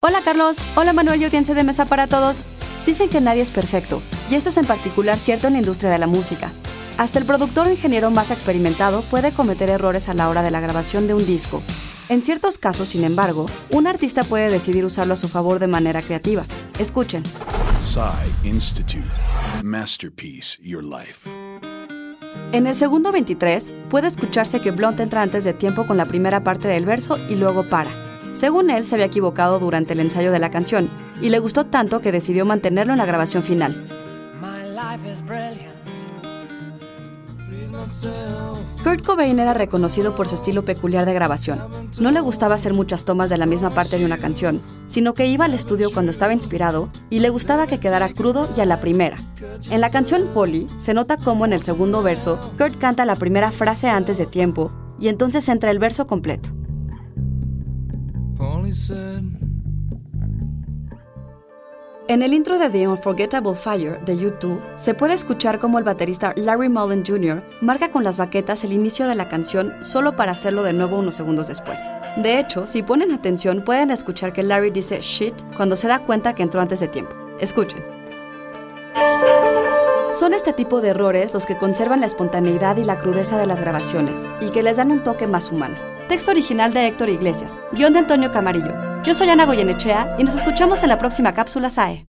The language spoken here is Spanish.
Hola Carlos, hola Manuel y audiencia de Mesa para Todos. Dicen que nadie es perfecto, y esto es en particular cierto en la industria de la música. Hasta el productor o ingeniero más experimentado puede cometer errores a la hora de la grabación de un disco. En ciertos casos, sin embargo, un artista puede decidir usarlo a su favor de manera creativa. Escuchen. Institute. Masterpiece Your Life. En el segundo 23, puede escucharse que Blunt entra antes de tiempo con la primera parte del verso y luego para. Según él, se había equivocado durante el ensayo de la canción y le gustó tanto que decidió mantenerlo en la grabación final. Kurt Cobain era reconocido por su estilo peculiar de grabación. No le gustaba hacer muchas tomas de la misma parte de una canción, sino que iba al estudio cuando estaba inspirado y le gustaba que quedara crudo y a la primera. En la canción Polly se nota cómo en el segundo verso Kurt canta la primera frase antes de tiempo y entonces entra el verso completo. En el intro de The Unforgettable Fire de U2, se puede escuchar cómo el baterista Larry Mullen Jr. marca con las baquetas el inicio de la canción solo para hacerlo de nuevo unos segundos después. De hecho, si ponen atención, pueden escuchar que Larry dice shit cuando se da cuenta que entró antes de tiempo. Escuchen. Son este tipo de errores los que conservan la espontaneidad y la crudeza de las grabaciones y que les dan un toque más humano. Texto original de Héctor Iglesias. Guión de Antonio Camarillo. Yo soy Ana Goyenechea y nos escuchamos en la próxima cápsula SAE.